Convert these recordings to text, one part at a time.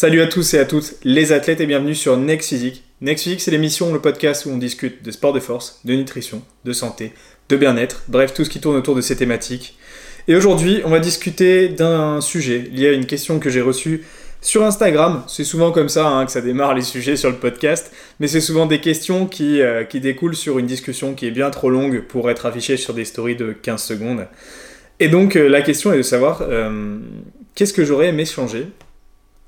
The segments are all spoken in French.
Salut à tous et à toutes, les athlètes et bienvenue sur Next Physique. Next Physique, c'est l'émission, le podcast où on discute de sport de force, de nutrition, de santé, de bien-être, bref, tout ce qui tourne autour de ces thématiques. Et aujourd'hui, on va discuter d'un sujet lié à une question que j'ai reçue sur Instagram. C'est souvent comme ça hein, que ça démarre les sujets sur le podcast, mais c'est souvent des questions qui, euh, qui découlent sur une discussion qui est bien trop longue pour être affichée sur des stories de 15 secondes. Et donc, euh, la question est de savoir euh, qu'est-ce que j'aurais aimé changer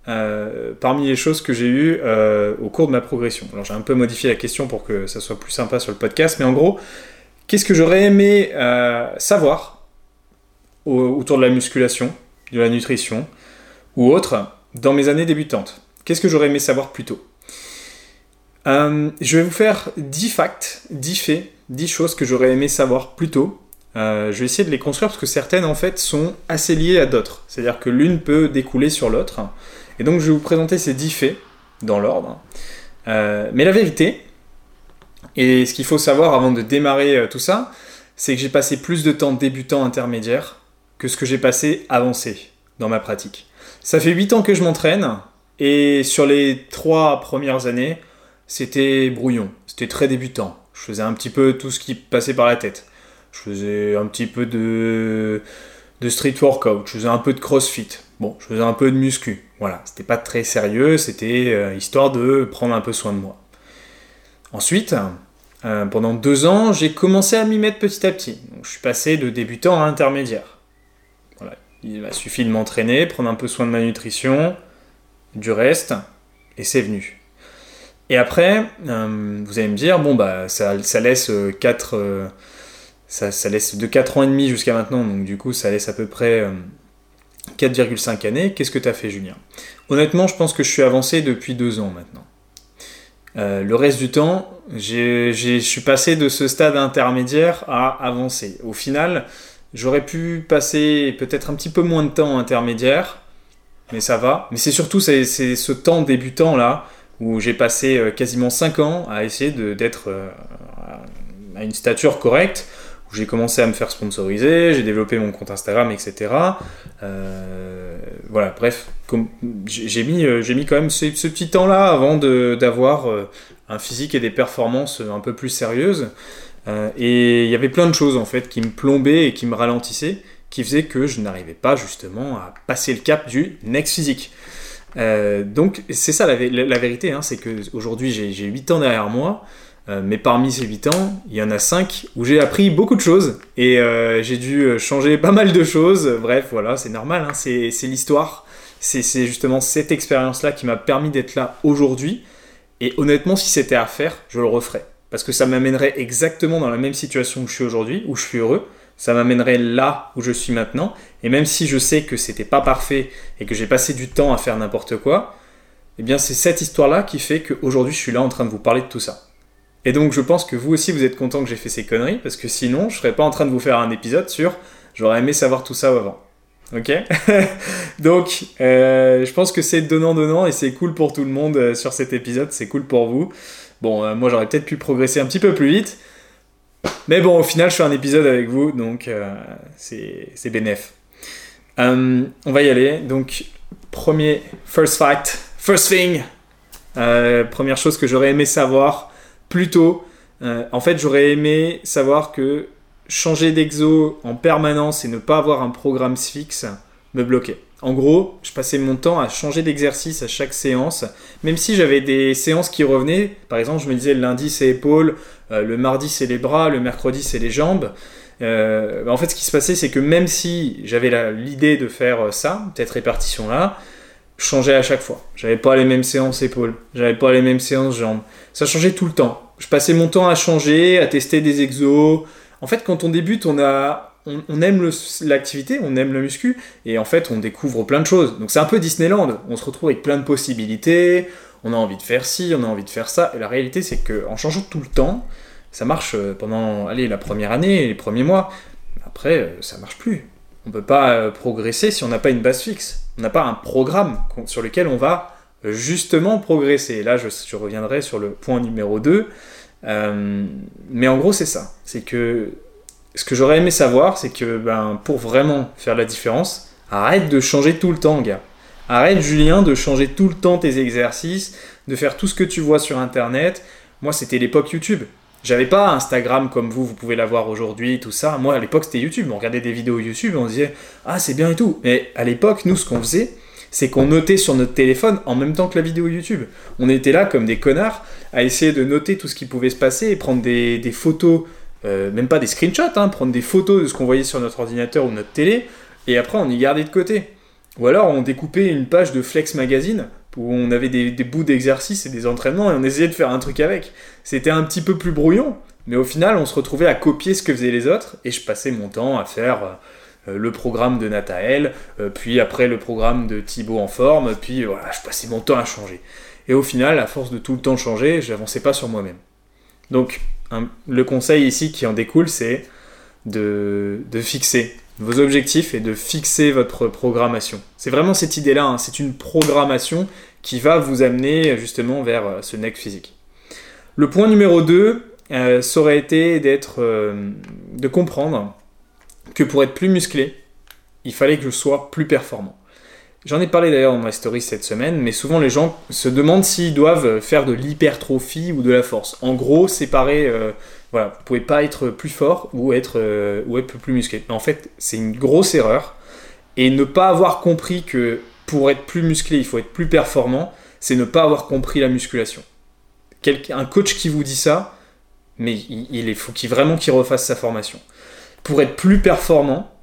euh, parmi les choses que j'ai eues euh, au cours de ma progression. Alors j'ai un peu modifié la question pour que ça soit plus sympa sur le podcast, mais en gros, qu'est-ce que j'aurais aimé euh, savoir autour de la musculation, de la nutrition ou autre dans mes années débutantes? Qu'est-ce que j'aurais aimé savoir plus tôt? Je vais vous faire 10 facts, 10 faits, 10 choses que j'aurais aimé savoir plus tôt je vais essayer de les construire parce que certaines en fait sont assez liées à d'autres. C'est-à-dire que l'une peut découler sur l'autre. Et donc je vais vous présenter ces dix faits dans l'ordre. Euh, mais la vérité, et ce qu'il faut savoir avant de démarrer euh, tout ça, c'est que j'ai passé plus de temps débutant intermédiaire que ce que j'ai passé avancé dans ma pratique. Ça fait 8 ans que je m'entraîne, et sur les 3 premières années, c'était brouillon, c'était très débutant. Je faisais un petit peu tout ce qui passait par la tête. Je faisais un petit peu de, de street workout, je faisais un peu de crossfit, Bon, je faisais un peu de muscu. Voilà, c'était pas très sérieux, c'était euh, histoire de prendre un peu soin de moi. Ensuite, euh, pendant deux ans, j'ai commencé à m'y mettre petit à petit. je suis passé de débutant à intermédiaire. Voilà, il m'a suffi de m'entraîner, prendre un peu soin de ma nutrition, du reste, et c'est venu. Et après, euh, vous allez me dire, bon, bah, ça, laisse 4. Ça, ça, laisse de 4 ans et demi jusqu'à maintenant, donc du coup, ça laisse à peu près 4,5 années, qu'est-ce que tu as fait Julien? Honnêtement, je pense que je suis avancé depuis deux ans maintenant. Euh, le reste du temps, je suis passé de ce stade intermédiaire à avancer. Au final, j'aurais pu passer peut-être un petit peu moins de temps intermédiaire, mais ça va. Mais c'est surtout ce temps débutant là où j'ai passé euh, quasiment 5 ans à essayer d'être euh, à une stature correcte j'ai commencé à me faire sponsoriser, j'ai développé mon compte Instagram, etc. Euh, voilà, bref, j'ai mis, euh, mis quand même ce, petit temps-là avant d'avoir euh, un physique et des performances un peu plus sérieuses. et il y avait plein de choses en fait qui me plombaient et qui me ralentissaient, qui faisaient que je n'arrivais pas justement à passer le cap du next physique. donc c'est ça la, vérité, hein, c'est qu'aujourd'hui j'ai 8 ans derrière moi, mais parmi ces 8 ans, il y en a 5 où j'ai appris beaucoup de choses et euh, j'ai dû euh, changer pas mal de choses. Bref, voilà, c'est normal, hein, c'est l'histoire. C'est justement cette expérience-là qui m'a permis d'être là aujourd'hui. Et honnêtement, si c'était à faire, je le referais. Parce que ça m'amènerait exactement dans la même situation où je suis aujourd'hui, où je suis heureux. Ça m'amènerait là où je suis maintenant. Et même si je sais que c'était pas parfait et que j'ai passé du temps à faire n'importe quoi, eh bien c'est cette histoire-là qui fait qu'aujourd'hui je suis là en train de vous parler de tout ça. Et donc je pense que vous aussi vous êtes content que j'ai fait ces conneries, parce que sinon je serais pas en train de vous faire un épisode sur j'aurais aimé savoir tout ça avant. Ok Donc euh, je pense que c'est donnant-donnant et c'est cool pour tout le monde euh, sur cet épisode, c'est cool pour vous. Bon, euh, moi j'aurais peut-être pu progresser un petit peu plus vite, mais bon, au final je fais un épisode avec vous, donc c'est bénéf. on va y aller. Donc, premier, first fact, first thing. première chose que j'aurais aimé savoir Plutôt, euh, en fait, j'aurais aimé savoir que changer d'exo en permanence et ne pas avoir un programme fixe me bloquait. En gros, je passais mon temps à changer d'exercice à chaque séance, même si j'avais des séances qui revenaient. Par exemple, je me disais le lundi c'est épaules, euh, le mardi c'est les bras, le mercredi c'est les jambes. Euh, en fait, ce qui se passait, c'est que même si j'avais l'idée de faire ça, cette répartition-là, je changeais à chaque fois. J'avais pas les mêmes séances épaules, j'avais pas les mêmes séances jambes. Ça changeait tout le temps je passais mon temps à changer, à tester des exos. En fait, quand on débute, on a, on, aime l'activité, on aime le muscu, et en fait, on découvre plein de choses. Donc c'est un peu Disneyland. On se retrouve avec plein de possibilités. On a envie de faire ci, on a envie de faire ça. Et la réalité, c'est qu'en changeant tout le temps, ça marche euh, pendant, allez, la première année, les premiers mois. Après, euh, ça marche plus. On peut pas euh, progresser si on n'a pas une base fixe. On n'a pas un programme sur lequel on va justement progresser. Là, je, je reviendrai sur le point numéro 2. Euh, mais en gros, c'est ça. C'est que ce que j'aurais aimé savoir, c'est que ben, pour vraiment faire la différence, arrête de changer tout le temps, gars. Arrête, Julien, de changer tout le temps tes exercices, de faire tout ce que tu vois sur Internet. Moi, c'était l'époque YouTube. J'avais pas Instagram comme vous, vous pouvez l'avoir aujourd'hui, tout ça. Moi, à l'époque, c'était YouTube. On regardait des vidéos YouTube on disait Ah, c'est bien et tout. Mais à l'époque, nous, ce qu'on faisait, c'est qu'on notait sur notre téléphone en même temps que la vidéo YouTube. On était là comme des connards à essayer de noter tout ce qui pouvait se passer et prendre des, photos, euh, même pas des screenshots, hein, prendre des photos de ce qu'on voyait sur notre ordinateur ou notre télé, et après on y gardait de côté. Ou alors on découpait une page de Flex Magazine où on avait des, bouts d'exercice et des entraînements et on essayait de faire un truc avec. C'était un petit peu plus brouillon, mais au final on se retrouvait à copier ce que faisaient les autres et je passais mon temps à faire euh, le programme de Nathael, euh, puis après le programme de Thibaut en forme, puis voilà, je passais mon temps à changer. Et au final, à force de tout le temps changer, j'avançais pas sur moi-même. Donc le conseil ici qui en découle, c'est de fixer vos objectifs et de fixer votre programmation. C'est vraiment cette idée-là, hein. c'est une programmation qui va vous amener justement vers euh, ce neck physique. Le point numéro 2, euh, ça aurait été d'être, euh, de comprendre que pour être plus musclé, il fallait que je sois plus performant. J'en ai parlé d'ailleurs dans ma story cette semaine, mais souvent les gens se demandent s'ils doivent faire de l'hypertrophie ou de la force. En gros, séparer voilà, vous pouvez pas être plus fort ou être, euh, ou être plus musclé. En fait, c'est une grosse erreur. Et ne pas avoir compris que pour être plus musclé, il faut être plus performant, c'est ne pas avoir compris la musculation. un coach qui vous dit ça, mais il, faut qu'il vraiment qu'il refasse sa formation. Pour être plus performant,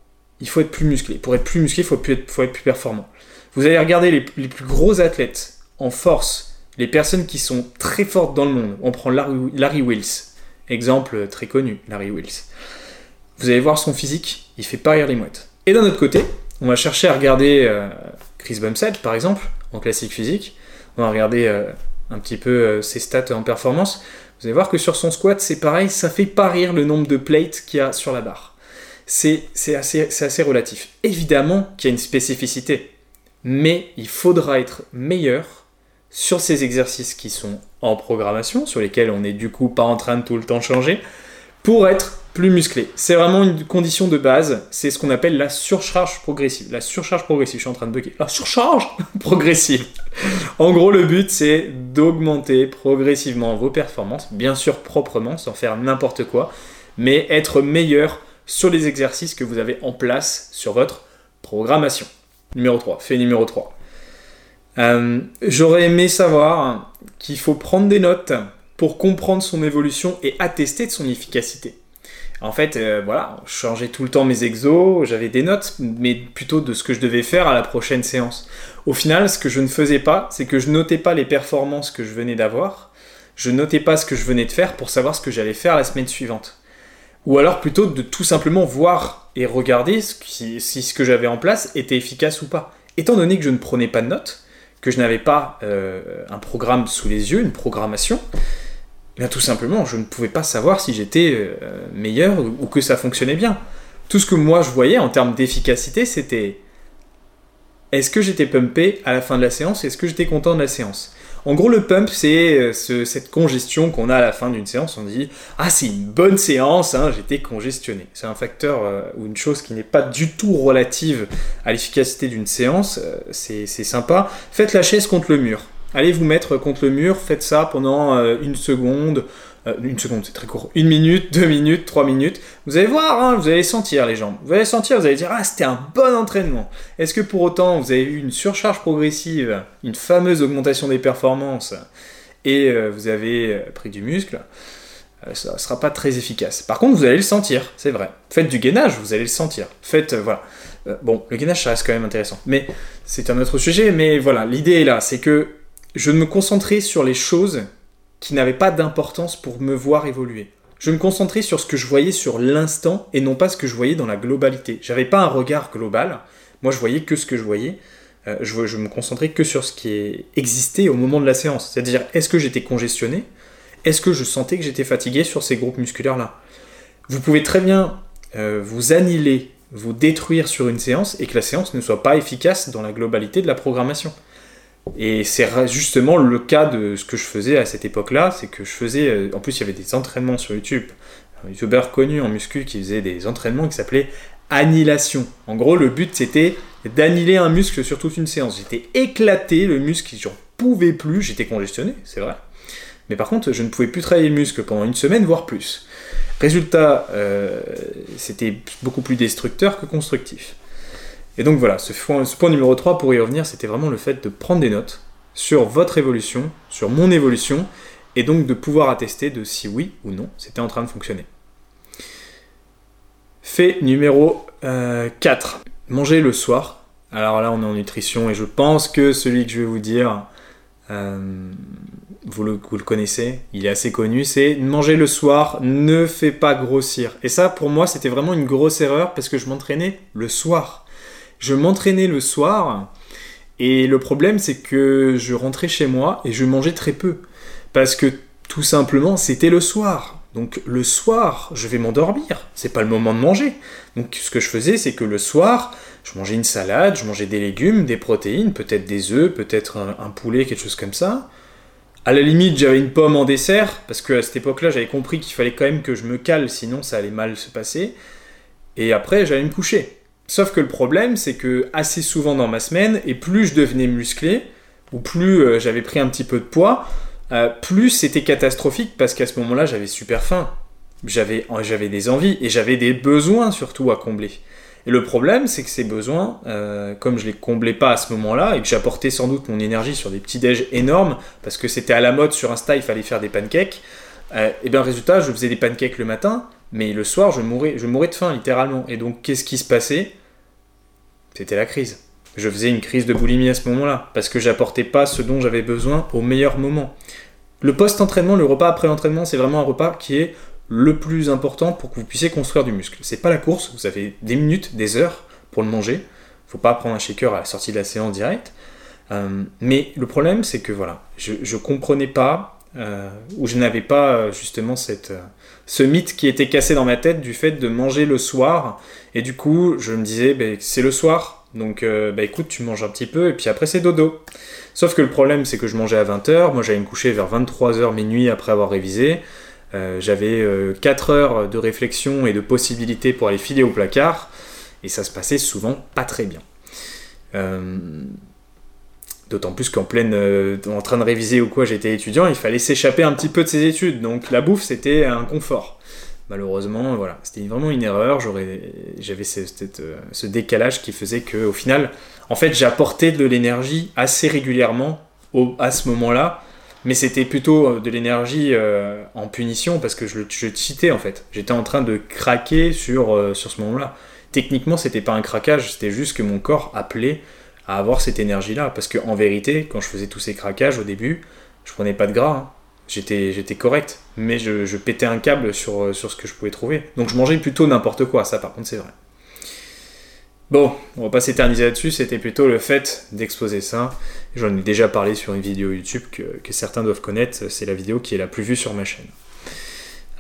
il faut être plus musclé. Pour être plus musclé, il faut, être, plus performant. Vous allez regarder les, les, plus gros athlètes en force, les personnes qui sont très fortes dans le monde. On prend Larry, Larry Wills, Exemple très connu, Larry Wills. Vous allez voir son physique, il fait pas rire les mouettes. Et d'un autre côté, on va chercher à regarder euh, Chris Bumstead, par exemple, en classique physique. On va regarder euh, un petit peu euh, ses stats en performance. Vous allez voir que sur son squat, c'est pareil, ça fait pas rire le nombre de plates qu'il y a sur la barre. C'est assez, assez relatif. Évidemment qu'il y a une spécificité, mais il faudra être meilleur sur ces exercices qui sont en programmation, sur lesquels on n'est du coup pas en train de tout le temps changer, pour être plus musclé. C'est vraiment une condition de base, c'est ce qu'on appelle la surcharge progressive. La surcharge progressive, je suis en train de bugger. La surcharge progressive. En gros, le but, c'est d'augmenter progressivement vos performances, bien sûr proprement, sans faire n'importe quoi, mais être meilleur sur les exercices que vous avez en place sur votre programmation. Numéro 3, fait numéro 3. Euh, j'aurais aimé savoir qu'il faut prendre des notes pour comprendre son évolution et attester de son efficacité. En fait, euh, voilà, je changeais tout le temps mes exos, j'avais des notes, mais plutôt de ce que je devais faire à la prochaine séance. Au final, ce que je ne faisais pas, c'est que je notais pas les performances que je venais d'avoir, je notais pas ce que je venais de faire pour savoir ce que j'allais faire la semaine suivante. Ou alors plutôt de tout simplement voir et regarder si ce que j'avais en place était efficace ou pas. Étant donné que je ne prenais pas de notes, que je n'avais pas euh, un programme sous les yeux, une programmation, eh tout simplement, je ne pouvais pas savoir si j'étais euh, meilleur ou que ça fonctionnait bien. Tout ce que moi je voyais en termes d'efficacité, c'était est-ce que j'étais pumpé à la fin de la séance Est-ce que j'étais content de la séance? En gros, le pump, c'est euh, cette congestion qu'on a à la fin d'une séance. On dit Ah, c'est une bonne séance, hein, j'étais congestionné. C'est un facteur euh, ou une chose qui n'est pas du tout relative à l'efficacité d'une séance. Euh, c'est sympa. Faites la chaise contre le mur. Allez vous mettre contre le mur, faites ça pendant une seconde, euh, une seconde, c'est très court. Une minute, deux minutes, trois minutes. Vous allez voir, hein, vous allez sentir les jambes. Vous allez sentir, vous allez dire, ah, c'était un bon entraînement. Est-ce que pour autant, vous avez eu une surcharge progressive, une fameuse augmentation des performances, et euh, vous avez euh, pris du muscle ça ne sera pas très efficace. Par contre, vous allez le sentir, c'est vrai. Faites du gainage, vous allez le sentir. Faites, voilà. bon, le gainage, ça reste quand même intéressant. Mais c'est un autre sujet. Mais voilà, l'idée est là, c'est que je me concentrer sur les choses qui n'avait pas d'importance pour me voir évoluer. Je me concentrais sur ce que je voyais sur l'instant et non pas ce que je voyais dans la globalité. J'avais pas un regard global. Moi, je voyais que ce que je voyais. Euh, je, me concentrais que sur ce qui existait au moment de la séance. C'est-à-dire, est-ce que j'étais congestionné? Est-ce que je sentais que j'étais fatigué sur ces groupes musculaires-là? Vous pouvez très bien euh, vous annihiler, vous détruire sur une séance et que la séance ne soit pas efficace dans la globalité de la programmation. Et c'est justement le cas de ce que je faisais à cette époque-là, c'est que je faisais, euh, en plus il y avait des entraînements sur YouTube, un youtubeur connu en muscu qui faisait des entraînements qui s'appelaient annihilation. En gros, le but c'était d'annihiler un muscle sur toute une séance. J'étais éclaté, le muscle, j'en pouvais plus, j'étais congestionné, c'est vrai. Mais par contre, je ne pouvais plus travailler le muscle pendant une semaine, voire plus. Résultat, euh, c'était beaucoup plus destructeur que constructif. Et donc voilà, ce point, numéro 3, pour y revenir, c'était vraiment le fait de prendre des notes sur votre évolution, sur mon évolution, et donc de pouvoir attester de si oui ou non c'était en train de fonctionner. Fait numéro 4. Euh, Manger le soir. Alors là, on est en nutrition et je pense que celui que je vais vous dire, euh, vous, le, vous, le, connaissez, il est assez connu, c'est manger le soir ne fait pas grossir. Et ça, pour moi, c'était vraiment une grosse erreur parce que je m'entraînais le soir. Je m'entraînais le soir et le problème, c'est que je rentrais chez moi et je mangeais très peu. Parce que tout simplement, c'était le soir. Donc le soir, je vais m'endormir. C'est pas le moment de manger. Donc ce que je faisais, c'est que le soir, je mangeais une salade, je mangeais des légumes, des protéines, peut-être des œufs, peut-être un, poulet, quelque chose comme ça. À la limite, j'avais une pomme en dessert, parce que à cette époque-là, j'avais compris qu'il fallait quand même que je me cale, sinon ça allait mal se passer. Et après, j'allais me coucher. Sauf que le problème, c'est que assez souvent dans ma semaine, et plus je devenais musclé, ou plus euh, j'avais pris un petit peu de poids, euh, plus c'était catastrophique parce qu'à ce moment-là, j'avais super faim. J'avais, j'avais des envies et j'avais des besoins surtout à combler. Et le problème, c'est que ces besoins, euh, comme je les comblais pas à ce moment-là et que j'apportais sans doute mon énergie sur des petits déj énormes parce que c'était à la mode sur Insta, il fallait faire des pancakes. Euh, et bien résultat, je faisais des pancakes le matin, mais le soir, je mourais, de faim littéralement. Et donc, qu'est-ce qui se passait? C'était la crise je faisais une crise de boulimie à ce moment-là, parce que j'apportais pas ce dont j'avais besoin au meilleur moment. Le post-entraînement, le repas après l'entraînement, c'est vraiment un repas qui est le plus important pour que vous puissiez construire du muscle. C'est pas la course, vous avez des minutes, des heures pour le manger. Faut pas prendre un shaker à la sortie de la séance directe. Euh, mais le problème, c'est que voilà, je, je comprenais pas, euh, ou je n'avais pas euh, justement cette, ce mythe qui était cassé dans ma tête du fait de manger le soir. Et du coup, je me disais, ben, c'est le soir, donc, euh, bah écoute, tu manges un petit peu et puis après c'est dodo. Sauf que le problème, c'est que je mangeais à 20h, moi j'allais me coucher vers 23h minuit après avoir révisé. Euh, j'avais 4 euh, heures de réflexion et de possibilités pour aller filer au placard, et ça se passait souvent pas très bien. D'autant plus qu'en pleine, en train de réviser ou quoi, j'étais étudiant, il fallait s'échapper un petit peu de ses études, donc la bouffe c'était un confort malheureusement, voilà, c'était vraiment une erreur. j'avais euh, ce, décalage qui faisait que, au final, en fait, j'apportais de l'énergie assez régulièrement à ce moment-là, mais c'était plutôt euh, de l'énergie euh, en punition parce que je, je cheatais en fait. J'étais en train de craquer sur, sur ce moment-là. Techniquement, c'était pas un craquage, c'était juste que mon corps appelait à avoir cette énergie-là. Parce qu'en vérité, quand je faisais tous ces craquages au début, je prenais pas de gras. Hein j'étais, j'étais correct, mais je, pétais un câble sur, euh, sur ce que je pouvais trouver. Donc je mangeais plutôt n'importe quoi, ça par contre c'est vrai. Bon, on va pas s'éterniser là-dessus, c'était plutôt le fait d'exposer ça. J'en ai déjà parlé sur une vidéo YouTube que, certains doivent connaître, c'est la vidéo qui est la plus vue sur ma chaîne.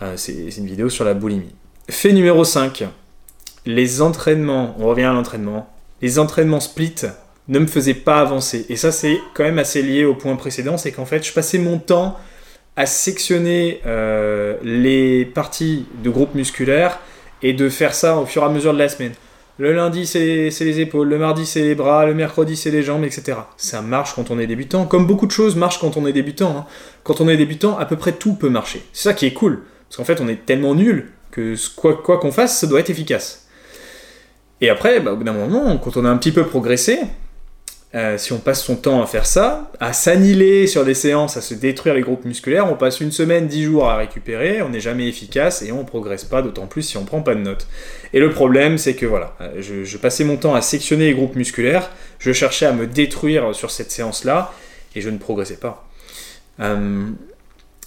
Euh, c'est, une vidéo sur la boulimie. Fait numéro 5, les entraînements, on revient à l'entraînement, les entraînements split ne me faisaient pas avancer. Et ça c'est quand même assez lié au point précédent, c'est qu'en fait je passais mon temps à sectionner euh, les parties de groupe musculaire et de faire ça au fur et à mesure de la semaine. Le lundi, c'est les épaules, le mardi, c'est les bras, le mercredi, c'est les jambes, etc. Ça marche quand on est débutant, comme beaucoup de choses marchent quand on est débutant. Hein. Quand on est débutant, à peu près tout peut marcher. C'est ça qui est cool, parce qu'en fait, on est tellement nul que quoi qu'on fasse, ça doit être efficace. Et après, bah, au bout d'un moment, quand on a un petit peu progressé, euh, si on passe son temps à faire ça, à s'annihiler sur des séances, à se détruire les groupes musculaires, on passe une semaine, dix jours à récupérer, on n'est jamais efficace et on progresse pas, d'autant plus si on prend pas de notes. Et le problème, c'est que voilà, euh, je, passais mon temps à sectionner les groupes musculaires, je cherchais à me détruire sur cette séance-là et je ne progressais pas. Euh,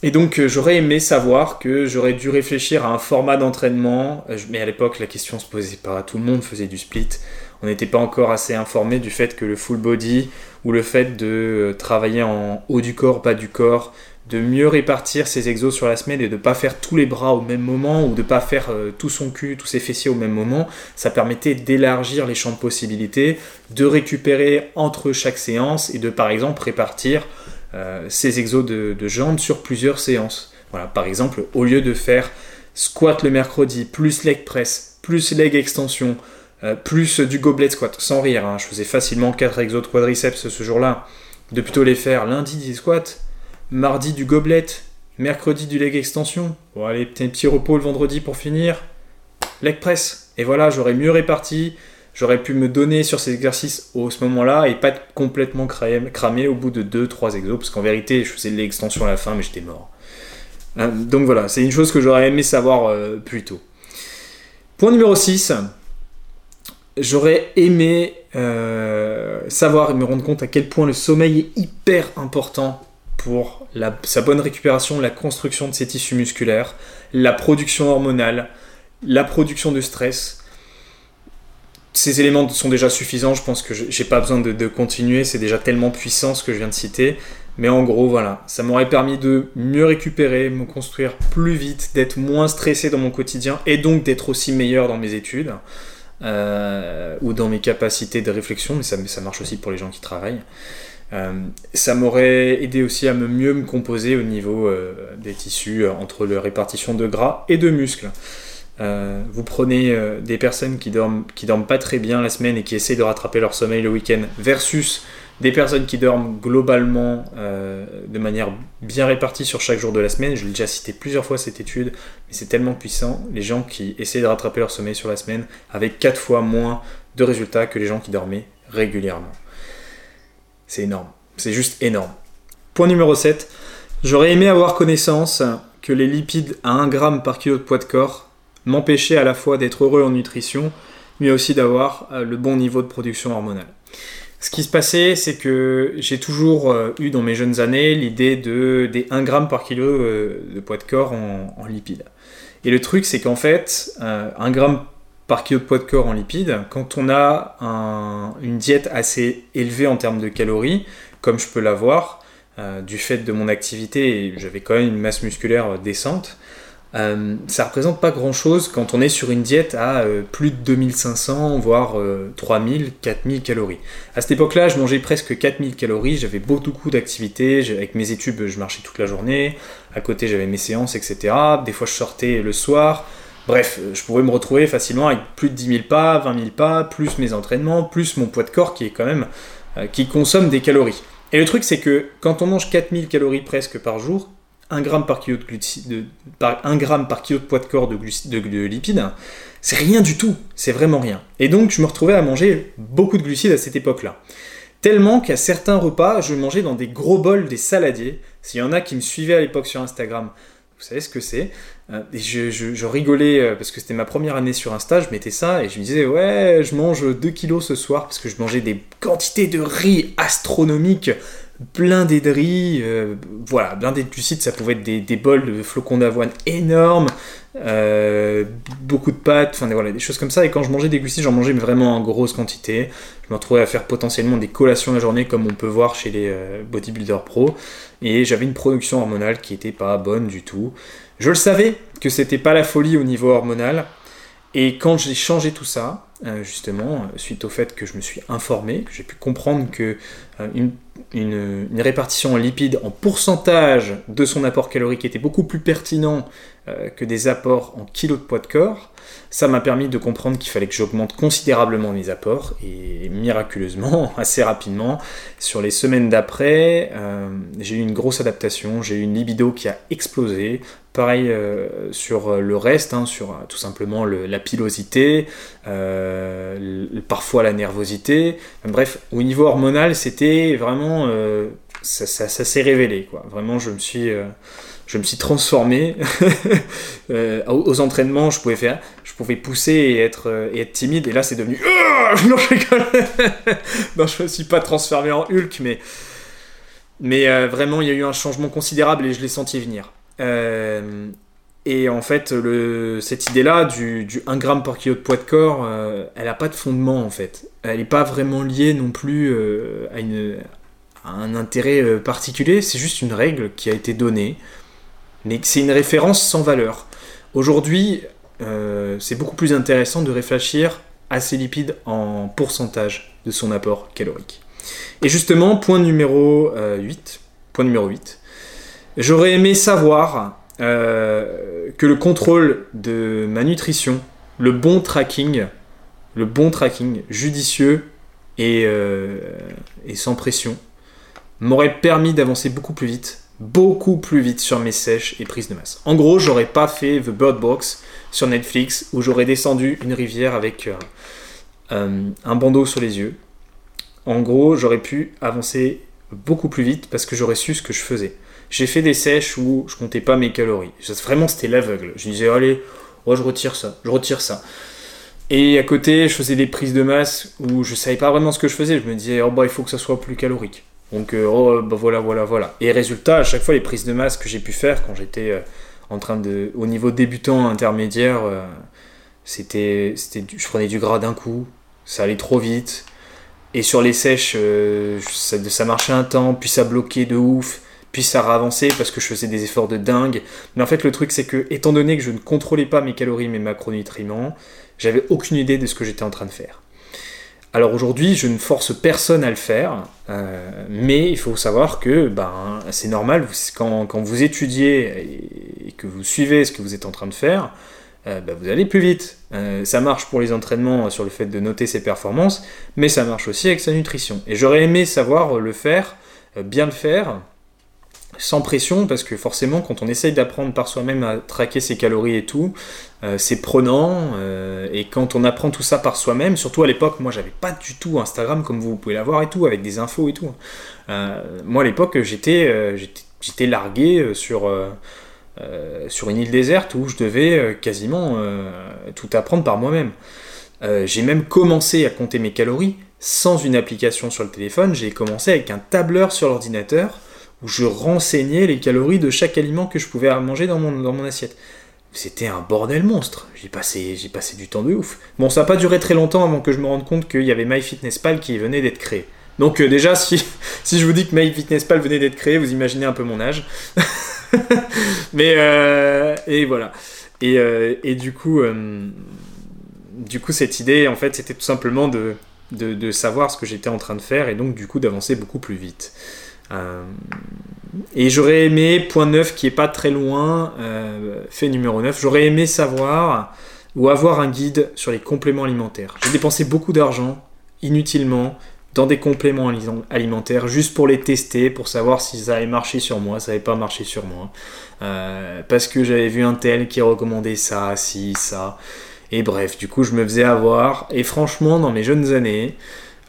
et donc j'aurais aimé savoir que j'aurais dû réfléchir à un format d'entraînement, mais à l'époque la question se posait pas, tout le monde faisait du split on n'était pas encore assez informé du fait que le full body ou le fait de euh, travailler en haut du corps, bas du corps, de mieux répartir ses exos sur la semaine et de ne pas faire tous les bras au même moment ou de ne pas faire euh, tout son cul, tous ses fessiers au même moment, ça permettait d'élargir les champs de possibilités, de récupérer entre chaque séance et de par exemple répartir euh, ses exos de, de, jambes sur plusieurs séances. Voilà, par exemple, au lieu de faire squat le mercredi, plus leg press, plus leg extension, euh, plus du goblet squat, sans rire. Hein. Je faisais facilement 4 exos de quadriceps ce jour-là. De plutôt les faire lundi des squats, mardi du goblet, mercredi du leg extension. Bon, allez, petit, repos le vendredi pour finir. Leg press. Et voilà, j'aurais mieux réparti. J'aurais pu me donner sur ces exercices au ce moment-là et pas complètement cramé, au bout de 2-3 exos, parce qu'en vérité, je faisais l'extension à la fin, mais j'étais mort. Euh, donc voilà, c'est une chose que j'aurais aimé savoir euh, plus tôt. Point numéro 6, j'aurais aimé euh, savoir et me rendre compte à quel point le sommeil est hyper important pour sa bonne récupération, la construction de ses tissus musculaires, la production hormonale, la production de stress. Ces éléments sont déjà suffisants, je pense que j'ai pas besoin de, continuer, c'est déjà tellement puissant ce que je viens de citer. Mais en gros, voilà, ça m'aurait permis de mieux récupérer, me construire plus vite, d'être moins stressé dans mon quotidien et donc d'être aussi meilleur dans mes études euh, ou dans mes capacités de réflexion, mais ça, marche aussi pour les gens qui travaillent. Euh, ça m'aurait aidé aussi à me mieux me composer au niveau euh, des tissus entre la répartition de gras et de muscles. vous prenez des personnes qui dorment, qui dorment pas très bien la semaine et qui essaient de rattraper leur sommeil le week-end versus des personnes qui dorment globalement de manière bien répartie sur chaque jour de la semaine. Je l'ai déjà cité plusieurs fois cette étude, mais c'est tellement puissant. Les gens qui essaient de rattraper leur sommeil sur la semaine avec 4 fois moins de résultats que les gens qui dormaient régulièrement. C'est énorme. C'est juste énorme. Point numéro 7. J'aurais aimé avoir connaissance que les lipides à 1 g par kilo de poids de corps m'empêchaient à la fois d'être heureux en nutrition, mais aussi d'avoir euh, le bon niveau de production hormonale. Ce qui se passait, c'est que j'ai toujours euh, eu dans mes jeunes années l'idée de, des 1 g par kilo euh, de poids de corps en, lipides. Et le truc, c'est qu'en fait, 1 g par kilo de poids de corps en lipides, quand on a une diète assez élevée en termes de calories, comme je peux l'avoir, euh, du fait de mon activité, j'avais quand même une masse musculaire décente, euh, ça représente pas grand chose quand on est sur une diète à euh, plus de 2500 voire 3000 4000 calories. À cette époque-là, je mangeais presque 4000 calories, j'avais beaucoup d'activités, avec mes études, je marchais toute la journée, à côté j'avais mes séances, etc. Des fois je sortais le soir, Bref, euh, je pourrais me retrouver facilement avec plus de 10 000 pas, 20 000 pas, plus mes entraînements, plus mon poids de corps qui est quand même euh, qui consomme des calories. Et le truc c'est que quand on mange 4000 calories presque par jour, 1 gramme par kilo de, glucides, par 1 gramme par kilo de poids de corps de, de lipides, c'est rien du tout, c'est vraiment rien. Et donc je me retrouvais à manger beaucoup de glucides à cette époque-là. Tellement qu'à certains repas, je mangeais dans des gros bols des saladiers. S'il y en a qui me suivaient à l'époque sur Instagram, vous savez ce que c'est. Euh, je, rigolais euh, parce que c'était ma première année sur Insta, je mettais ça et je me disais ouais, je mange 2 kilos ce soir parce que je mangeais des quantités de riz astronomiques, blindés de riz, euh, voilà, blindés de glucides, ça pouvait être des, bols de flocons d'avoine énormes, euh, beaucoup de pâtes, enfin voilà, des choses comme ça. Et quand je mangeais des glucides, j'en mangeais vraiment en grosse quantité. Je me retrouvais à faire potentiellement des collations la journée, comme on peut voir chez les euh, bodybuilders pro. Et j'avais une production hormonale qui était pas bonne du tout. Je le savais que c'était pas la folie au niveau hormonal. Et quand j'ai changé tout ça, justement, suite au fait que je me suis informé, que j'ai pu comprendre que une une, répartition en lipides en pourcentage de son apport calorique était beaucoup plus pertinent euh, que des apports en kilos de poids de corps, ça m'a permis de comprendre qu'il fallait que j'augmente considérablement mes apports et miraculeusement, assez rapidement, sur les semaines d'après, euh, j'ai eu une grosse adaptation, j'ai eu une libido qui a explosé. Pareil euh, sur le reste, hein, sur tout simplement la pilosité, parfois la nervosité. Bref, au niveau hormonal, c'était vraiment ça, s'est révélé quoi. Vraiment, je me suis je me suis transformé. Euh, aux entraînements, je pouvais faire, je pouvais pousser et être, euh, timide, et là c'est devenu. non, je non, je me suis pas transformé en Hulk, mais, mais euh, vraiment, il y a eu un changement considérable et je l'ai senti venir. et en fait, cette idée-là du, du 1 gramme par kilo de poids de corps, elle n'a pas de fondement en fait. Elle n'est pas vraiment liée non plus à un intérêt particulier, c'est juste une règle qui a été donnée mais c'est une référence sans valeur. Aujourd'hui, euh, c'est beaucoup plus intéressant de réfléchir à ces lipides en pourcentage de son apport calorique. Et justement, point numéro 8, euh, point numéro 8, j'aurais aimé savoir euh, que le contrôle de ma nutrition, le bon tracking, le bon tracking, judicieux et, et sans pression, m'aurait permis d'avancer beaucoup plus vite, beaucoup plus vite sur mes sèches et prises de masse. En gros, j'aurais pas fait The Bird Box sur Netflix où j'aurais descendu une rivière avec un bandeau sur les yeux. En gros, j'aurais pu avancer beaucoup plus vite parce que j'aurais su ce que je faisais. J'ai fait des sèches où je comptais pas mes calories. Vraiment, c'était l'aveugle. Je disais, allez, oh, je retire ça, je retire ça. Et à côté, je faisais des prises de masse où je savais pas vraiment ce que je faisais. Je me disais, oh bah, il faut que ça soit plus calorique. Donc, euh, oh, bah voilà, voilà, voilà. Et résultat, à chaque fois, les prises de masse que j'ai pu faire quand j'étais euh, en train de. au niveau débutant intermédiaire, euh, c'était, c'était. Je prenais du gras d'un coup, ça allait trop vite et sur les sèches, ça, marchait un temps, puis ça bloquait de ouf, puis ça avançait parce que je faisais des efforts de dingue. Mais en fait, le truc, c'est que, étant donné que je ne contrôlais pas mes calories, mes macronutriments, j'avais aucune idée de ce que j'étais en train de faire. Alors aujourd'hui, je ne force personne à le faire, euh, mais il faut savoir que ben, c'est normal, quand, vous étudiez et que vous suivez ce que vous êtes en train de faire, euh, bah, vous allez plus vite. Euh, ça marche pour les entraînements sur le fait de noter ses performances, mais ça marche aussi avec sa nutrition. Et j'aurais aimé savoir le faire, bien le faire, sans pression, parce que forcément, quand on essaye d'apprendre par soi-même à traquer ses calories et tout, c'est prenant. et quand on apprend tout ça par soi-même, surtout à l'époque, moi j'avais pas du tout Instagram comme vous pouvez l'avoir et tout, avec des infos et tout. moi à l'époque, j'étais, largué sur euh, sur une île déserte où je devais euh, quasiment euh, tout apprendre par moi-même. j'ai même commencé à compter mes calories sans une application sur le téléphone, j'ai commencé avec un tableur sur l'ordinateur où je renseignais les calories de chaque aliment que je pouvais manger dans mon, dans mon assiette. C'était un bordel monstre. J'ai passé, j'ai passé du temps de ouf. Bon, ça n'a pas duré très longtemps avant que je me rende compte qu'il y avait MyFitnessPal qui venait d'être créé. Donc déjà, si, si je vous dis que MyFitnessPal venait d'être créé, vous imaginez un peu mon âge. Mais euh, et voilà. Et, euh, et du coup, euh, du coup, cette idée, en fait, c'était tout simplement de, de savoir ce que j'étais en train de faire et donc du coup d'avancer beaucoup plus vite. Et j'aurais aimé, point 9 qui est pas très loin, fait numéro 9, j'aurais aimé savoir ou avoir un guide sur les compléments alimentaires. J'ai dépensé beaucoup d'argent inutilement dans des compléments alimentaires juste pour les tester, pour savoir si ça allait marcher sur moi, ça n'avait pas marché sur moi. Euh, parce que j'avais vu un tel qui recommandait ça, si, ça. Et bref, du coup, je me faisais avoir. Et franchement, dans mes jeunes années,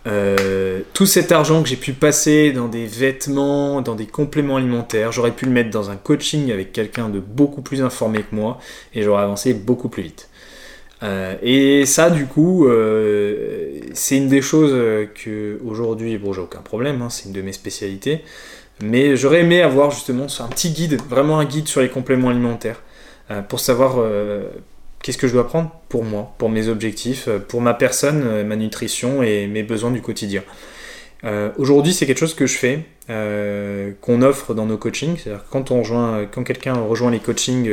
euh, tout cet argent que j'ai pu passer dans des vêtements, dans des compléments alimentaires, j'aurais pu le mettre dans un coaching avec quelqu'un de beaucoup plus informé que moi et j'aurais avancé beaucoup plus vite. Euh, et ça, du coup, euh, c'est une des choses que aujourd'hui, bon, j'ai aucun problème, hein, c'est une de mes spécialités, mais j'aurais aimé avoir justement un petit guide, vraiment un guide sur les compléments alimentaires, pour savoir qu'est-ce que je dois prendre pour moi, pour mes objectifs, pour ma personne, ma nutrition et mes besoins du quotidien. aujourd'hui, c'est quelque chose que je fais, qu'on offre dans nos coachings, c'est-à-dire quand on rejoint, quand quelqu'un rejoint les coachings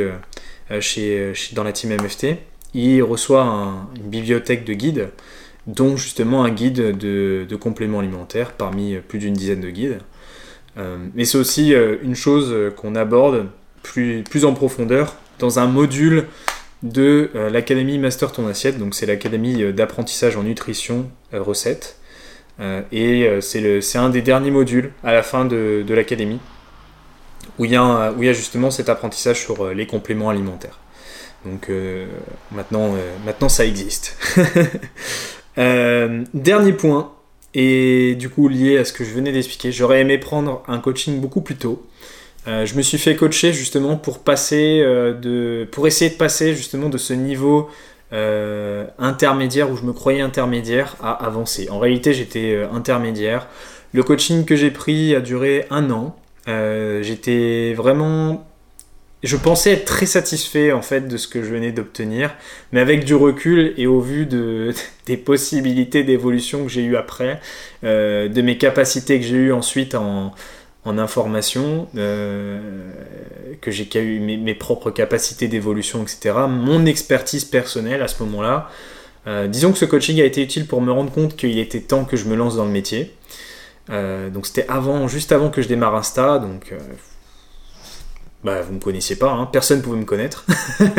chez, dans la team MFT, il reçoit une bibliothèque de guides, dont justement un guide de, compléments alimentaires parmi plus d'une dizaine de guides. Euh, mais c'est aussi euh, une chose qu'on aborde plus, plus en profondeur dans un module de euh, l'académie Master Ton Assiette, donc c'est l'académie d'apprentissage en nutrition recette. et c'est un des derniers modules à la fin de, l'académie où il, y a, justement cet apprentissage sur les compléments alimentaires. Donc euh, maintenant, euh, ça existe. Euh, dernier point, et du coup lié à ce que je venais d'expliquer, j'aurais aimé prendre un coaching beaucoup plus tôt. Je me suis fait coacher justement pour passer de, pour essayer de passer justement de ce niveau intermédiaire où je me croyais intermédiaire à avancer. En réalité, j'étais intermédiaire. Le coaching que j'ai pris a duré un an. j'étais vraiment je pensais être très satisfait en fait de ce que je venais d'obtenir, mais avec du recul et au vu de, des possibilités d'évolution que j'ai eu après, euh, de mes capacités que j'ai eu ensuite en, en information, euh, que j'ai eu mes, mes, propres capacités d'évolution, etc., mon expertise personnelle à ce moment-là. Euh, disons que ce coaching a été utile pour me rendre compte qu'il était temps que je me lance dans le métier. donc c'était avant, juste avant que je démarre Insta, donc bah, vous me connaissiez pas, hein. personne pouvait me connaître.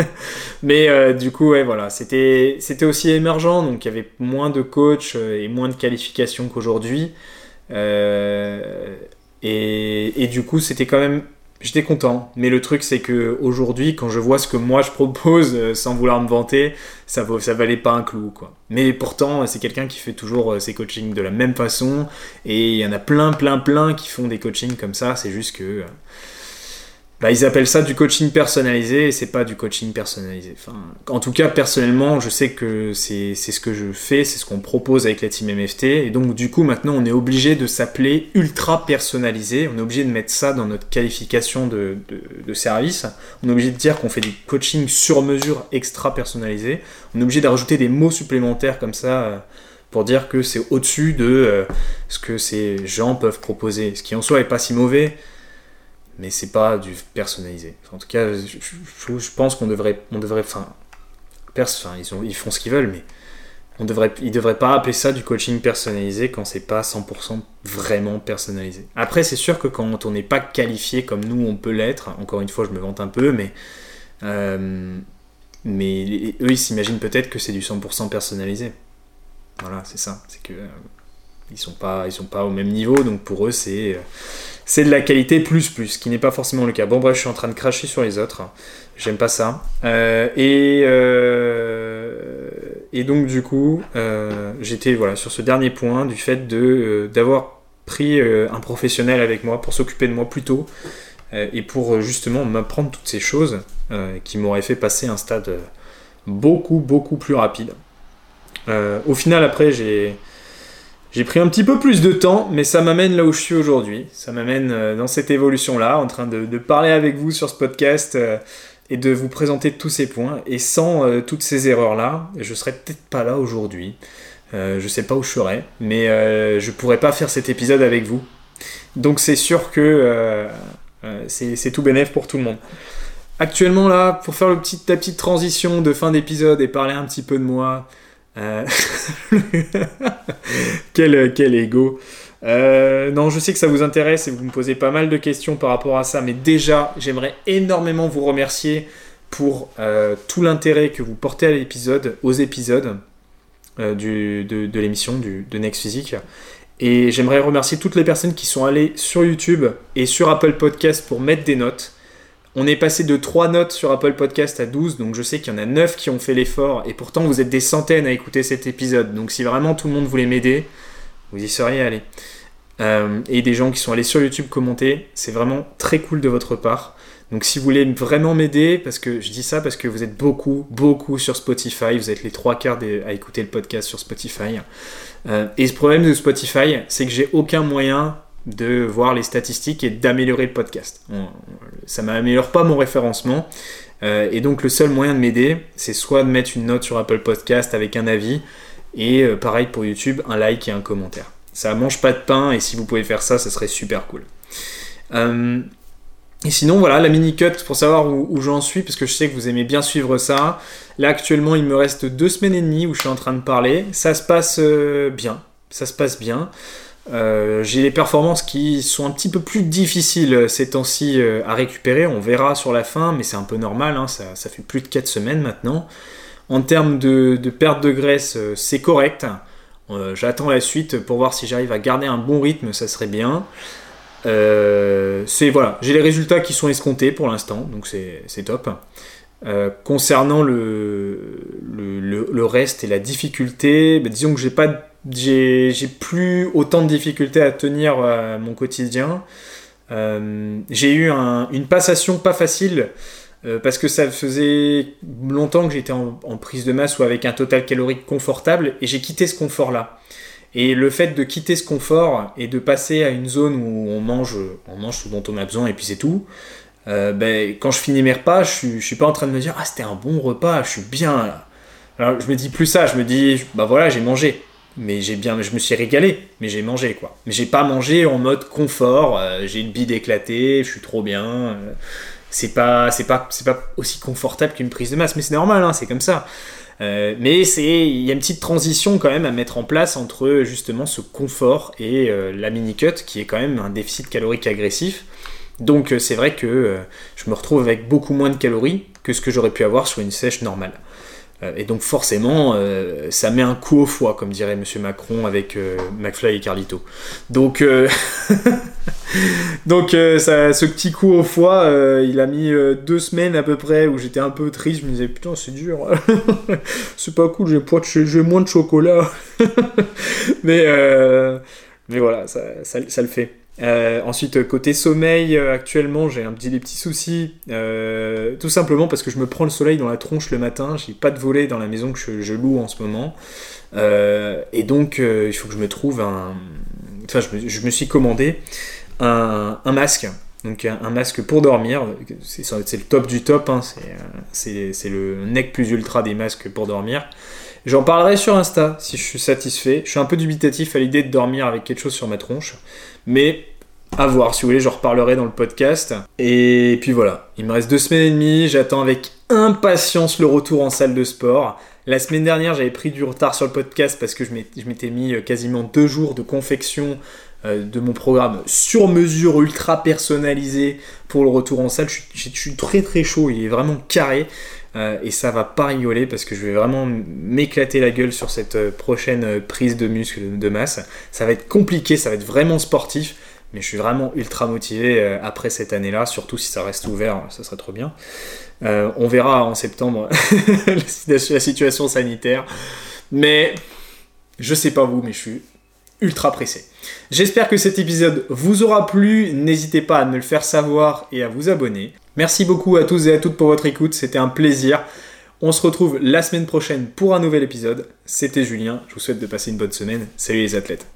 Mais euh, du coup, ouais, voilà, c'était aussi émergent, donc il y avait moins de coachs et moins de qualifications qu'aujourd'hui. Et, du coup, c'était quand même j'étais content. Mais le truc, c'est que aujourd'hui, quand je vois ce que moi je propose, euh, sans vouloir me vanter, ça, ça valait pas un clou, quoi. Mais pourtant, c'est quelqu'un qui fait toujours euh, ses coachings de la même façon. Et il y en a plein, plein, plein qui font des coachings comme ça. C'est juste que euh, bah, ils appellent ça du coaching personnalisé et c'est pas du coaching personnalisé. Enfin, en tout cas, personnellement, je sais que c'est ce que je fais, c'est ce qu'on propose avec la team MFT. Et donc, du coup, maintenant, on est obligé de s'appeler ultra personnalisé. On est obligé de mettre ça dans notre qualification de, de, service. On est obligé de dire qu'on fait du coaching sur mesure extra personnalisé. On est obligé d'ajouter des mots supplémentaires comme ça euh, pour dire que c'est au-dessus de euh, ce que ces gens peuvent proposer. Ce qui en soi est pas si mauvais mais c'est pas du personnalisé. En tout cas, je, pense qu'on devrait, on devrait, enfin, ils, ont, ils font ce qu'ils veulent, mais on devrait, ils devraient pas appeler ça du coaching personnalisé quand c'est pas 100% vraiment personnalisé. Après, c'est sûr que quand on n'est pas qualifié comme nous, on peut l'être. Encore une fois, je me vante un peu, mais euh, mais eux, ils s'imaginent peut-être que c'est du 100% personnalisé. Voilà, c'est ça. C'est que euh, ils sont pas, ils sont pas au même niveau, donc pour eux, c'est euh, c'est de la qualité plus plus, ce qui n'est pas forcément le cas. Bon bref, je suis en train de cracher sur les autres, j'aime pas ça. Euh, et, euh, et donc du coup, euh, j'étais voilà, sur ce dernier point du fait de, d'avoir pris un professionnel avec moi pour s'occuper de moi plus tôt et pour justement m'apprendre toutes ces choses qui m'auraient fait passer un stade beaucoup beaucoup plus rapide. au final après j'ai j'ai pris un petit peu plus de temps, mais ça m'amène là où je suis aujourd'hui. Ça m'amène euh, dans cette évolution-là, en train de, parler avec vous sur ce podcast euh, et de vous présenter tous ces points. Et sans euh, toutes ces erreurs-là, je serais peut-être pas là aujourd'hui. je sais pas où je serais, mais je pourrais pas faire cet épisode avec vous. Donc c'est sûr que c'est tout bénéf pour tout le monde. Actuellement là, pour faire le petit, la petite transition de fin d'épisode et parler un petit peu de moi, euh, quel, quel ego. Euh, non, je sais que ça vous intéresse et vous me posez pas mal de questions par rapport à ça, mais déjà, j'aimerais énormément vous remercier pour euh, tout l'intérêt que vous portez à l'épisode, aux épisodes de l'émission de Next Physique. Et j'aimerais remercier toutes les personnes qui sont allées sur YouTube et sur Apple Podcast pour mettre des notes. On est passé de 3 notes sur Apple Podcast à 12, donc je sais qu'il y en a 9 qui ont fait l'effort, et pourtant vous êtes des centaines à écouter cet épisode. Donc si vraiment tout le monde voulait m'aider, vous y seriez allé. Euh, et des gens qui sont allés sur YouTube commenter, c'est vraiment très cool de votre part. Donc si vous voulez vraiment m'aider, parce que je dis ça parce que vous êtes beaucoup, beaucoup sur Spotify, vous êtes les trois quarts à écouter le podcast sur Spotify. Euh, et ce problème de Spotify, c'est que j'ai aucun moyen de voir les statistiques et d'améliorer le podcast. ça m'améliore pas mon référencement. Euh, et donc le seul moyen de m'aider, c'est soit de mettre une note sur Apple Podcast avec un avis, et euh, pareil pour YouTube, un like et un commentaire. Ça mange pas de pain, et si vous pouvez faire ça, ça serait super cool. Euh, et sinon, voilà, la mini-cut pour savoir où j'en suis, parce que je sais que vous aimez bien suivre ça. Là, actuellement, il me reste deux semaines et demie où je suis en train de parler. Ça se passe bien. Ça se passe bien. Euh, j'ai des performances qui sont un petit peu plus difficiles ces temps-ci euh, à récupérer. On verra sur la fin, mais c'est un peu normal. Hein, ça, fait plus de 4 semaines maintenant. En termes de, perte de graisse, euh, c'est correct. J'attends la suite pour voir si j'arrive à garder un bon rythme, ça serait bien. c'est voilà, j'ai les résultats qui sont escomptés pour l'instant, donc c'est top. concernant le, reste et la difficulté, bah, disons que j'ai pas j'ai plus autant de difficultés à tenir euh, mon quotidien. Euh, j'ai eu une passation pas facile euh, parce que ça faisait longtemps que j'étais en, prise de masse ou avec un total calorique confortable et j'ai quitté ce confort-là. Et le fait de quitter ce confort et de passer à une zone où on mange, on mange ce dont on a besoin et puis c'est tout, ben, quand je finis mes repas, je je suis pas en train de me dire ah c'était un bon repas, je suis bien. Alors je me dis plus ça, je me dis bah voilà j'ai mangé mais j'ai bien, je me suis régalé, mais j'ai mangé quoi. Mais j'ai pas mangé en mode confort. Euh, j'ai une bide éclatée, je suis trop bien. Euh, c'est pas, c'est pas, c'est pas aussi confortable qu'une prise de masse, mais c'est normal, hein, c'est comme ça. Euh, mais c'est, il y a une petite transition quand même à mettre en place entre justement ce confort et la mini cut, qui est quand même un déficit calorique agressif. Donc c'est vrai que je me retrouve avec beaucoup moins de calories que ce que j'aurais pu avoir sur une sèche normale. Euh, et donc forcément, euh, ça met un coup au foie, comme dirait Monsieur Macron avec euh, McFly et Carlito. Donc, ça, ce petit coup au foie, il a mis deux semaines à peu près où j'étais un peu triste. Je me disais putain c'est dur, c'est pas cool, j'ai moins de chocolat. mais mais voilà, ça, ça le fait. Euh, ensuite, côté sommeil, euh, actuellement, j'ai un petit, des petits soucis. Euh, tout simplement parce que je me prends le soleil dans la tronche le matin. J'ai pas de volet dans la maison que je, loue en ce moment. et donc, il faut que je me trouve un. Enfin, je me, suis commandé un, masque. Donc, un, masque pour dormir. C'est le top du top. Hein. C'est le nec plus ultra des masques pour dormir. J'en parlerai sur Insta si je suis satisfait. Je suis un peu dubitatif à l'idée de dormir avec quelque chose sur ma tronche. Mais à voir, si vous voulez, j'en reparlerai dans le podcast. Et puis voilà, il me reste deux semaines et demie, j'attends avec impatience le retour en salle de sport. La semaine dernière, j'avais pris du retard sur le podcast parce que je m'étais mis euh, quasiment deux jours de confection euh, de mon programme sur mesure ultra personnalisé pour le retour en salle. Je, suis très très chaud, il est vraiment carré. Euh, et ça va pas rigoler parce que je vais vraiment m'éclater la gueule sur cette prochaine prise de muscle de masse. Ça va être compliqué, ça va être vraiment sportif mais je suis vraiment ultra motivé euh, après cette année-là, surtout si ça reste ouvert, ça serait trop bien. Euh, on verra en septembre la situation sanitaire, mais je sais pas vous, mais je suis ultra pressé. J'espère que cet épisode vous aura plu, n'hésitez pas à me le faire savoir et à vous abonner. Merci beaucoup à tous et à toutes pour votre écoute, c'était un plaisir. On se retrouve la semaine prochaine pour un nouvel épisode. C'était Julien, je vous souhaite de passer une bonne semaine. Salut les athlètes.